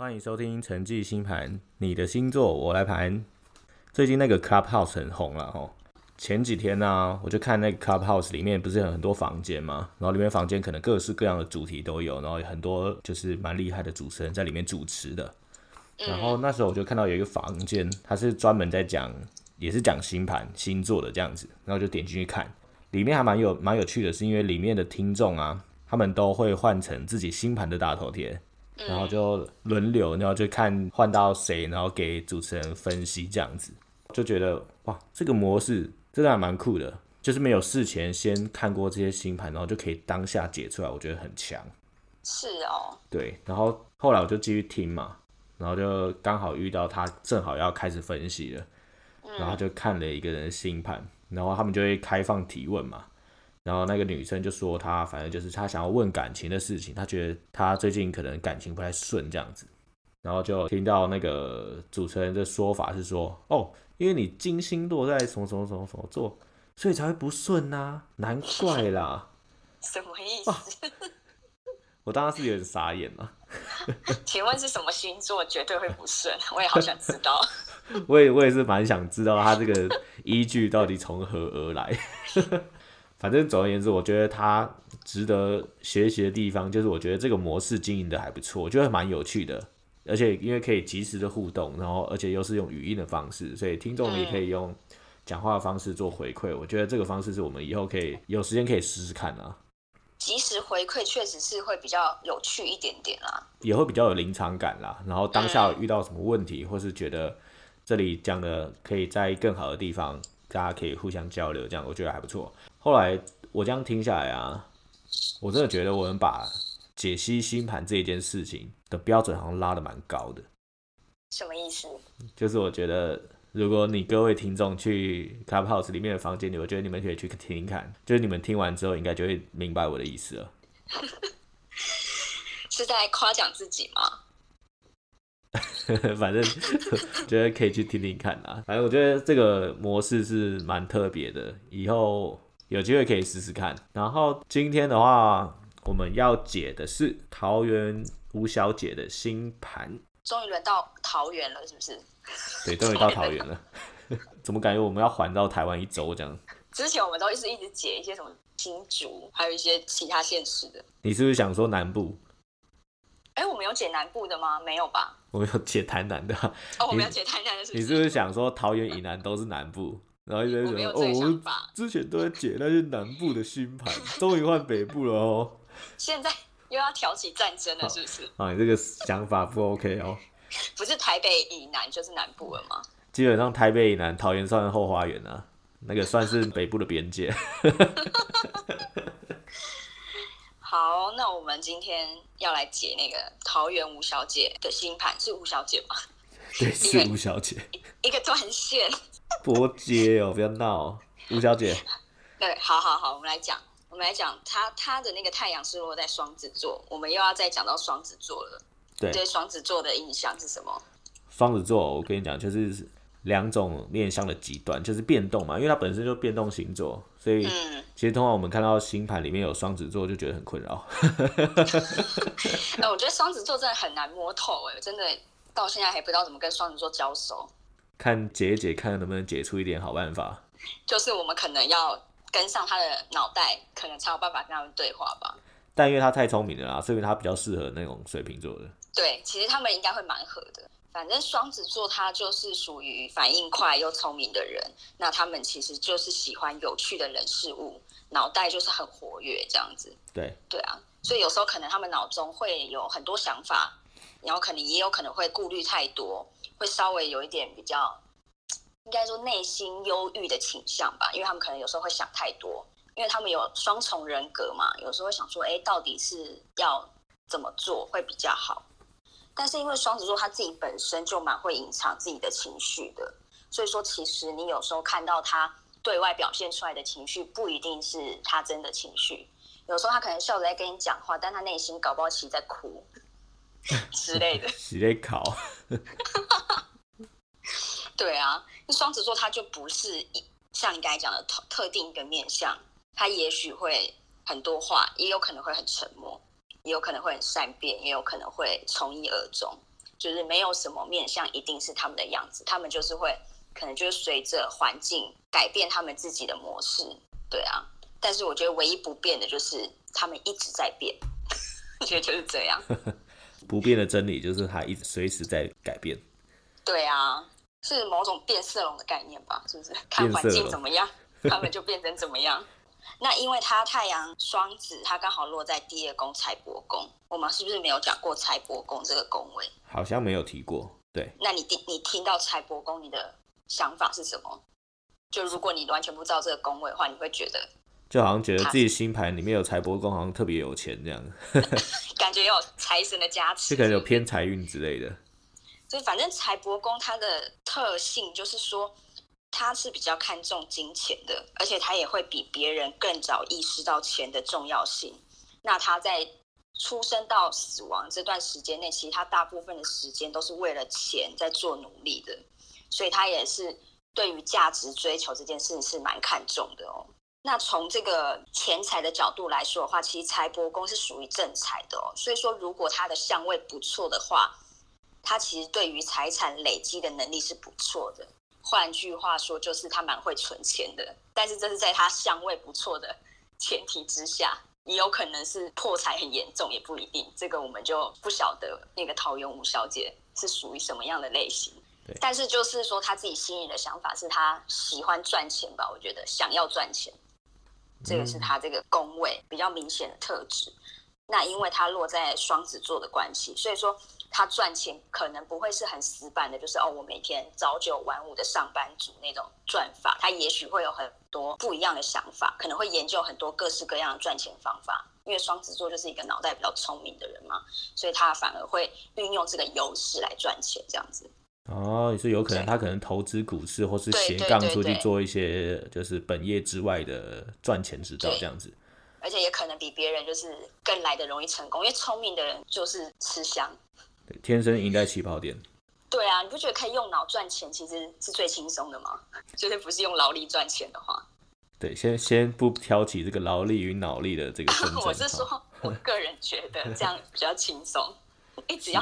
欢迎收听陈记星盘，你的星座我来盘。最近那个 Clubhouse 很红了哦。前几天呢，我就看那个 Clubhouse 里面不是有很多房间吗？然后里面房间可能各式各样的主题都有，然后很多就是蛮厉害的主持人在里面主持的。然后那时候我就看到有一个房间，它是专门在讲，也是讲星盘星座的这样子。然后就点进去看，里面还蛮有蛮有趣的，是因为里面的听众啊，他们都会换成自己星盘的大头贴。然后就轮流，然后就看换到谁，然后给主持人分析这样子，就觉得哇，这个模式真的还蛮酷的，就是没有事前先看过这些星盘，然后就可以当下解出来，我觉得很强。是哦。对，然后后来我就继续听嘛，然后就刚好遇到他正好要开始分析了，然后就看了一个人的星盘，然后他们就会开放提问嘛。然后那个女生就说，她反正就是她想要问感情的事情，她觉得她最近可能感情不太顺这样子。然后就听到那个主持人的说法是说，哦，因为你金星落在什么什么什么什么座，所以才会不顺呐，难怪啦。什么意思？我当时是有点傻眼了。请问是什么星座绝对会不顺？我也好想知道。我也我也是蛮想知道他这个依据到底从何而来。反正总而言之，我觉得他值得学习的地方，就是我觉得这个模式经营的还不错，我觉得蛮有趣的，而且因为可以及时的互动，然后而且又是用语音的方式，所以听众也可以用讲话的方式做回馈。我觉得这个方式是我们以后可以有时间可以试试看啊。及时回馈确实是会比较有趣一点点啦，也会比较有临场感啦。然后当下遇到什么问题，或是觉得这里讲的可以在更好的地方，大家可以互相交流，这样我觉得还不错。后来我这样听下来啊，我真的觉得我们把解析星盘这一件事情的标准好像拉的蛮高的。什么意思？就是我觉得，如果你各位听众去 Clubhouse 里面的房间里，我觉得你们可以去听听看，就是你们听完之后，应该就会明白我的意思了。是在夸奖自己吗？反正觉得可以去听听看啊。反正我觉得这个模式是蛮特别的，以后有机会可以试试看。然后今天的话，我们要解的是桃园吴小姐的星盘。终于轮到桃园了，是不是？对，终于到桃园了。怎么感觉我们要环绕台湾一周这样？之前我们都一直一直解一些什么新竹，还有一些其他县市的。你是不是想说南部？哎，我们有解南部的吗？没有吧？我们有解台南的。哦，我们有解台南的。你是不是想说桃园以南都是南部？然后一直在说哦，我们之前都在解那些南部的新盘，终于换北部了哦。现在又要挑起战争了，是不是？啊，你这个想法不 OK 哦。不是台北以南就是南部了吗？基本上台北以南，桃园算后花园啊，那个算是北部的边界。好，那我们今天要来解那个桃园吴小姐的星盘，是吴小姐吗？对，是吴小姐。一个断线。波接哦，不要闹，吴小姐。对，好好好，我们来讲，我们来讲，他他的那个太阳是落在双子座，我们又要再讲到双子座了。对，对双子座的印象是什么？双子座，我跟你讲，就是两种面向的极端，就是变动嘛，因为它本身就变动星座。所以，嗯其实通常我们看到星盘里面有双子座，就觉得很困扰。哎，我觉得双子座真的很难摸透，哎，真的到现在还不知道怎么跟双子座交手。看解一解，看能不能解出一点好办法。就是我们可能要跟上他的脑袋，可能才有办法跟他们对话吧。但因为他太聪明了啦，所以他比较适合那种水瓶座的。对，其实他们应该会蛮合的。反正双子座他就是属于反应快又聪明的人，那他们其实就是喜欢有趣的人事物，脑袋就是很活跃这样子。对，对啊，所以有时候可能他们脑中会有很多想法，然后可能也有可能会顾虑太多，会稍微有一点比较，应该说内心忧郁的倾向吧，因为他们可能有时候会想太多，因为他们有双重人格嘛，有时候会想说，哎，到底是要怎么做会比较好。但是因为双子座他自己本身就蛮会隐藏自己的情绪的，所以说其实你有时候看到他对外表现出来的情绪，不一定是他真的情绪。有时候他可能笑着在跟你讲话，但他内心搞不好其实在哭 之类的。洗内考。对啊，那双子座他就不是像你刚才讲的特特定一个面相，他也许会很多话，也有可能会很沉默。也有可能会很善变，也有可能会从一而终。就是没有什么面相一定是他们的样子，他们就是会可能就是随着环境改变他们自己的模式，对啊。但是我觉得唯一不变的就是他们一直在变，我觉得就是这样。不变的真理就是它一直随时在改变。对啊，是某种变色龙的概念吧？是不是？看环境怎么样，他们就变成怎么样。那因为它太阳双子，它刚好落在第二宫财帛宫，我们是不是没有讲过财帛宫这个宫位？好像没有提过。对。那你听你听到财帛宫，你的想法是什么？就如果你完全不知道这个宫位的话，你会觉得？就好像觉得自己星盘里面有财帛宫，好像特别有钱这样，感觉有财神的加持，就可能有偏财运之类的。所以反正财帛宫它的特性就是说，它是比较看重金钱的，而且它也会比别人更早意识到钱的重要性。那他在出生到死亡这段时间内，其实他大部分的时间都是为了钱在做努力的，所以他也是对于价值追求这件事情是蛮看重的哦。那从这个钱财的角度来说的话，其实财帛宫是属于正财的哦。所以说，如果他的相位不错的话，他其实对于财产累积的能力是不错的。换句话说，就是他蛮会存钱的。但是这是在他相位不错的前提之下，也有可能是破财很严重，也不一定。这个我们就不晓得那个陶渊吴小姐是属于什么样的类型。但是就是说，他自己心里的想法是他喜欢赚钱吧？我觉得想要赚钱。这个是他这个宫位比较明显的特质。那因为他落在双子座的关系，所以说他赚钱可能不会是很死板的，就是哦，我每天朝九晚五的上班族那种赚法。他也许会有很多不一样的想法，可能会研究很多各式各样的赚钱方法。因为双子座就是一个脑袋比较聪明的人嘛，所以他反而会运用这个优势来赚钱，这样子。哦，你说有可能他可能投资股市，或是斜杠出去做一些就是本业之外的赚钱之道这样子，而且也可能比别人就是更来的容易成功，因为聪明的人就是吃香，对，天生赢在起跑点。对啊，你不觉得可以用脑赚钱其实是最轻松的吗？就是不是用劳力赚钱的话，对，先先不挑起这个劳力与脑力的这个纷 争。我是说，我个人觉得这样比较轻松。一直要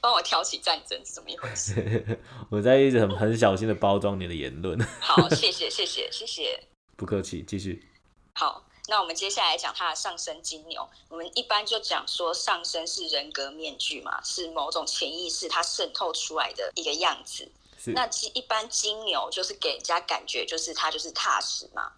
帮我挑起战争是怎么一回事？我在一直很很小心的包装你的言论。好，谢谢谢谢谢谢，不客气，继续。好，那我们接下来讲它的上升金牛。我们一般就讲说上升是人格面具嘛，是某种潜意识它渗透出来的一个样子。那其一般金牛就是给人家感觉就是他就是踏实嘛，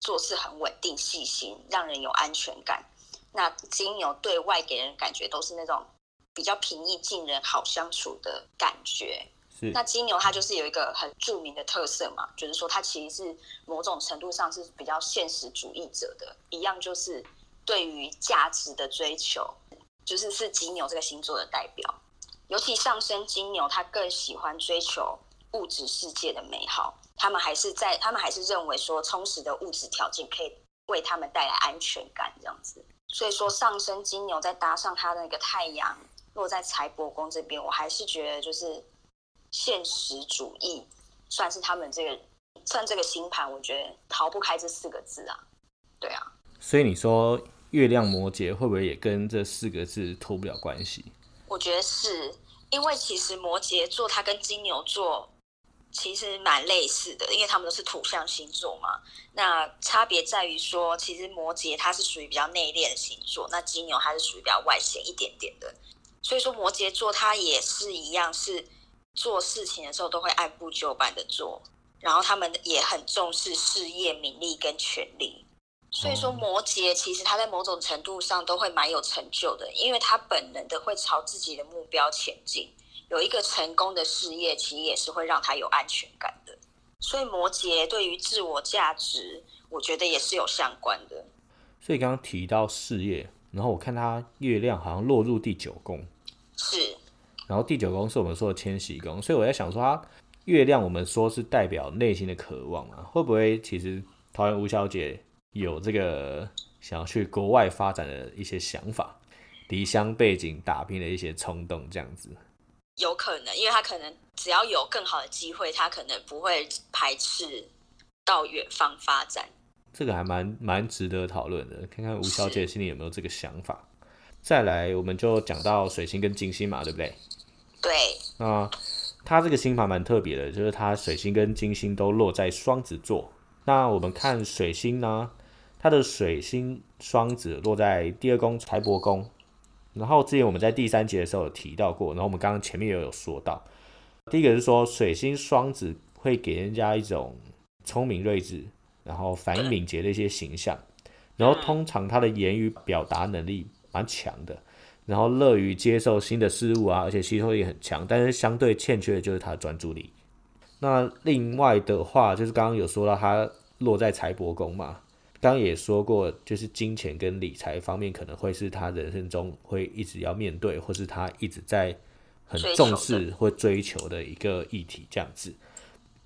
做事很稳定细心，让人有安全感。那金牛对外给人感觉都是那种。比较平易近人、好相处的感觉。那金牛它就是有一个很著名的特色嘛，就是说它其实是某种程度上是比较现实主义者的，一样就是对于价值的追求，就是是金牛这个星座的代表。尤其上升金牛，他更喜欢追求物质世界的美好。他们还是在，他们还是认为说充实的物质条件可以为他们带来安全感，这样子。所以说上升金牛再搭上他的那个太阳。落在财帛宫这边，我还是觉得就是现实主义，算是他们这个算这个星盘，我觉得逃不开这四个字啊。对啊，所以你说月亮摩羯会不会也跟这四个字脱不了关系？我觉得是因为其实摩羯座它跟金牛座其实蛮类似的，因为他们都是土象星座嘛。那差别在于说，其实摩羯它是属于比较内敛的星座，那金牛它是属于比较外显一点点的。所以说摩羯座它也是一样，是做事情的时候都会按部就班的做，然后他们也很重视事业、名利跟权力。所以说摩羯其实他在某种程度上都会蛮有成就的，因为他本能的会朝自己的目标前进。有一个成功的事业，其实也是会让他有安全感的。所以摩羯对于自我价值，我觉得也是有相关的。所以刚刚提到事业，然后我看他月亮好像落入第九宫。是，然后第九宫是我们说的迁徙宫，所以我在想说，它月亮我们说是代表内心的渴望啊，会不会其实桃园吴小姐有这个想要去国外发展的一些想法，离乡背景打拼的一些冲动这样子？有可能，因为他可能只要有更好的机会，他可能不会排斥到远方发展。这个还蛮蛮值得讨论的，看看吴小姐心里有没有这个想法。再来，我们就讲到水星跟金星嘛，对不对？对，那他这个星盘蛮特别的，就是他水星跟金星都落在双子座。那我们看水星呢，它的水星双子落在第二宫财帛宫。然后之前我们在第三节的时候有提到过，然后我们刚刚前面也有说到，第一个是说水星双子会给人家一种聪明睿智，然后反应敏捷的一些形象，然后通常他的言语表达能力蛮强的，然后乐于接受新的事物啊，而且吸收力很强，但是相对欠缺的就是他的专注力。那另外的话，就是刚刚有说到他落在财帛宫嘛。刚刚也说过，就是金钱跟理财方面可能会是他人生中会一直要面对，或是他一直在很重视或追求的一个议题。这样子，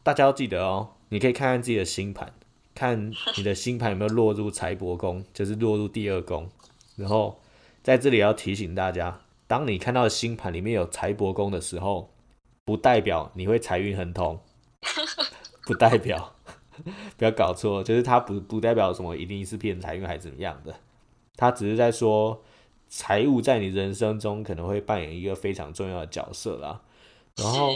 大家要记得哦，你可以看看自己的星盘，看你的星盘有没有落入财帛宫，就是落入第二宫。然后在这里要提醒大家，当你看到星盘里面有财帛宫的时候，不代表你会财运亨通，不代表。不要搞错，就是它不不代表什么一定是骗财运还是怎么样的，它只是在说财务在你人生中可能会扮演一个非常重要的角色啦。然后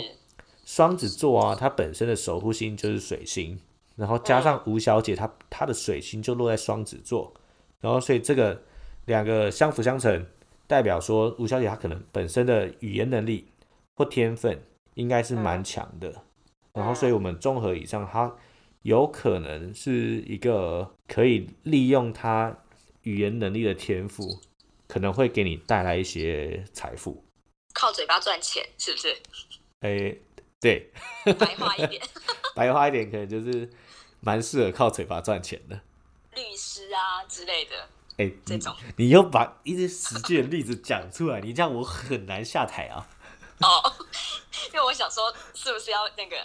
双子座啊，它本身的守护星就是水星，然后加上吴小姐她她的水星就落在双子座，然后所以这个两个相辅相成，代表说吴小姐她可能本身的语言能力或天分应该是蛮强的，然后所以我们综合以上，她。有可能是一个可以利用她语言能力的天赋，可能会给你带来一些财富。靠嘴巴赚钱是不是？哎，对。白话一点。白话一点，可能就是蛮适合靠嘴巴赚钱的。律师啊之类的。哎，这种。你又把一些实际的例子讲出来，你这样我很难下台啊。哦，因为我想说，是不是要那个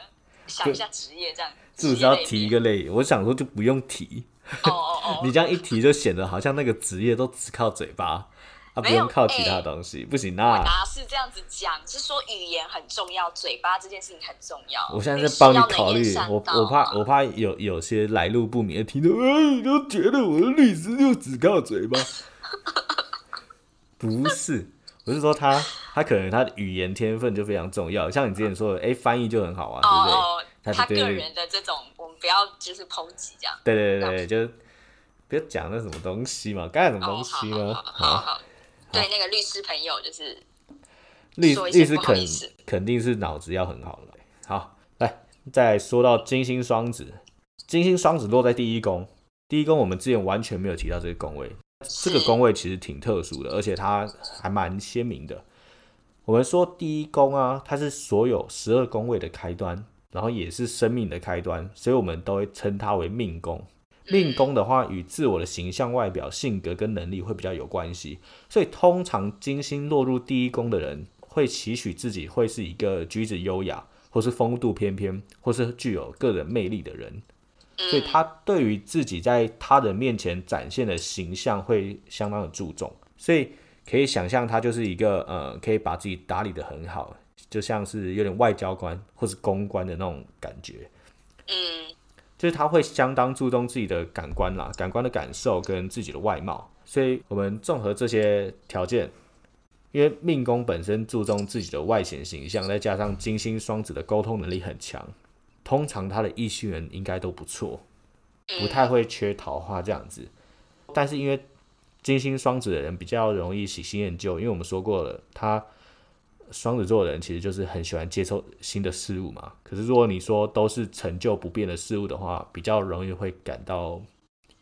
想一下职业这样？是不是要提一个类？我想说就不用提。哦哦哦！你这样一提，就显得好像那个职业都只靠嘴巴，啊，不用靠其他东西，不行啊。哪是这样子讲？是说语言很重要，嘴巴这件事情很重要。我现在在帮你考虑，我我怕我怕有有些来路不明的听众，哎，都觉得我的律师就只靠嘴巴。不是，我是说他他可能他的语言天分就非常重要，像你之前说的，哎，翻译就很好啊，对不对？他个人的这种，我们不要就是抨击这样。对对对对，就不要讲那什么东西嘛，干什么东西呢？好好，对那个律师朋友就是律律师肯肯定是脑子要很好了。好，来再说到金星双子，金星双子落在第一宫，第一宫我们之前完全没有提到这个宫位，这个宫位其实挺特殊的，而且它还蛮鲜明的。我们说第一宫啊，它是所有十二宫位的开端。然后也是生命的开端，所以我们都会称它为命宫。命宫的话，与自我的形象、外表、性格跟能力会比较有关系。所以通常金星落入第一宫的人，会期许自己会是一个举止优雅，或是风度翩翩，或是具有个人魅力的人。所以他对于自己在他人面前展现的形象会相当的注重。所以可以想象，他就是一个呃，可以把自己打理的很好。就像是有点外交官或是公关的那种感觉，嗯，就是他会相当注重自己的感官啦，感官的感受跟自己的外貌。所以，我们综合这些条件，因为命宫本身注重自己的外显形象，再加上金星双子的沟通能力很强，通常他的异性缘应该都不错，不太会缺桃花这样子。但是，因为金星双子的人比较容易喜新厌旧，因为我们说过了，他。双子座的人其实就是很喜欢接受新的事物嘛。可是如果你说都是陈旧不变的事物的话，比较容易会感到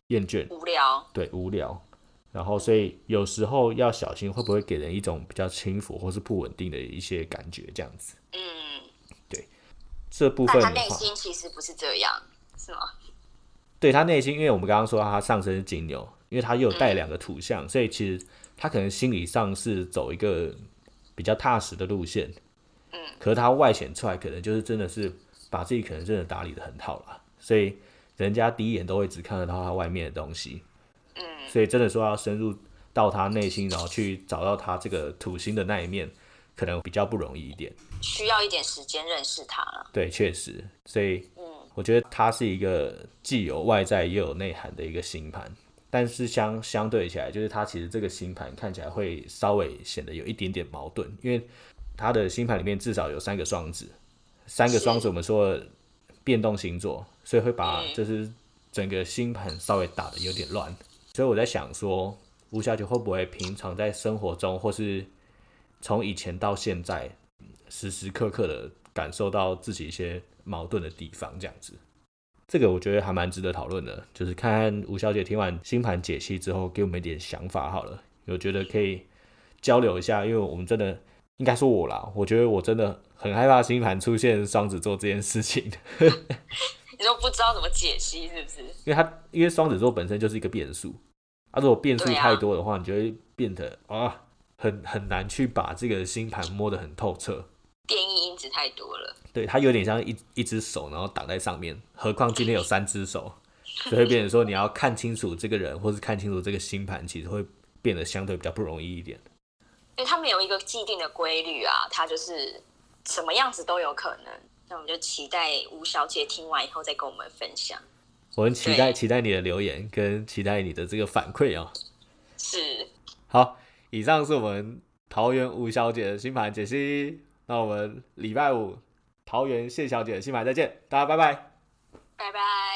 厌倦、无聊。对，无聊。然后所以有时候要小心，会不会给人一种比较轻浮或是不稳定的一些感觉？这样子。嗯，对。这部分他内心其实不是这样，是吗？对他内心，因为我们刚刚说他上升是金牛，因为他又带两个土象，所以其实他可能心理上是走一个。比较踏实的路线，嗯，可是他外显出来，可能就是真的是把自己可能真的打理的很好了，所以人家第一眼都会只看得到他外面的东西，嗯，所以真的说要深入到他内心，然后去找到他这个土星的那一面，可能比较不容易一点，需要一点时间认识他了。对，确实，所以，嗯，我觉得他是一个既有外在又有内涵的一个星盘。但是相相对起来，就是它其实这个星盘看起来会稍微显得有一点点矛盾，因为他的星盘里面至少有三个双子，三个双子我们说变动星座，所以会把就是整个星盘稍微打的有点乱。所以我在想说，吴小姐会不会平常在生活中，或是从以前到现在，时时刻刻的感受到自己一些矛盾的地方，这样子。这个我觉得还蛮值得讨论的，就是看看吴小姐听完星盘解析之后，给我们一点想法好了。有觉得可以交流一下，因为我们真的应该说我啦，我觉得我真的很害怕星盘出现双子座这件事情。你都不知道怎么解析是不是？因为它因为双子座本身就是一个变数，啊，如果变数太多的话，你就会变得啊，很很难去把这个星盘摸得很透彻。变异因子太多了，对，它有点像一一只手，然后挡在上面。何况今天有三只手，所以会变成说你要看清楚这个人，或是看清楚这个星盘，其实会变得相对比较不容易一点。因为他们有一个既定的规律啊，它就是什么样子都有可能。那我们就期待吴小姐听完以后再跟我们分享。我很期待期待你的留言，跟期待你的这个反馈哦。是。好，以上是我们桃园吴小姐的星盘解析。那我们礼拜五桃园谢小姐的新牌再见，大家拜拜，拜拜。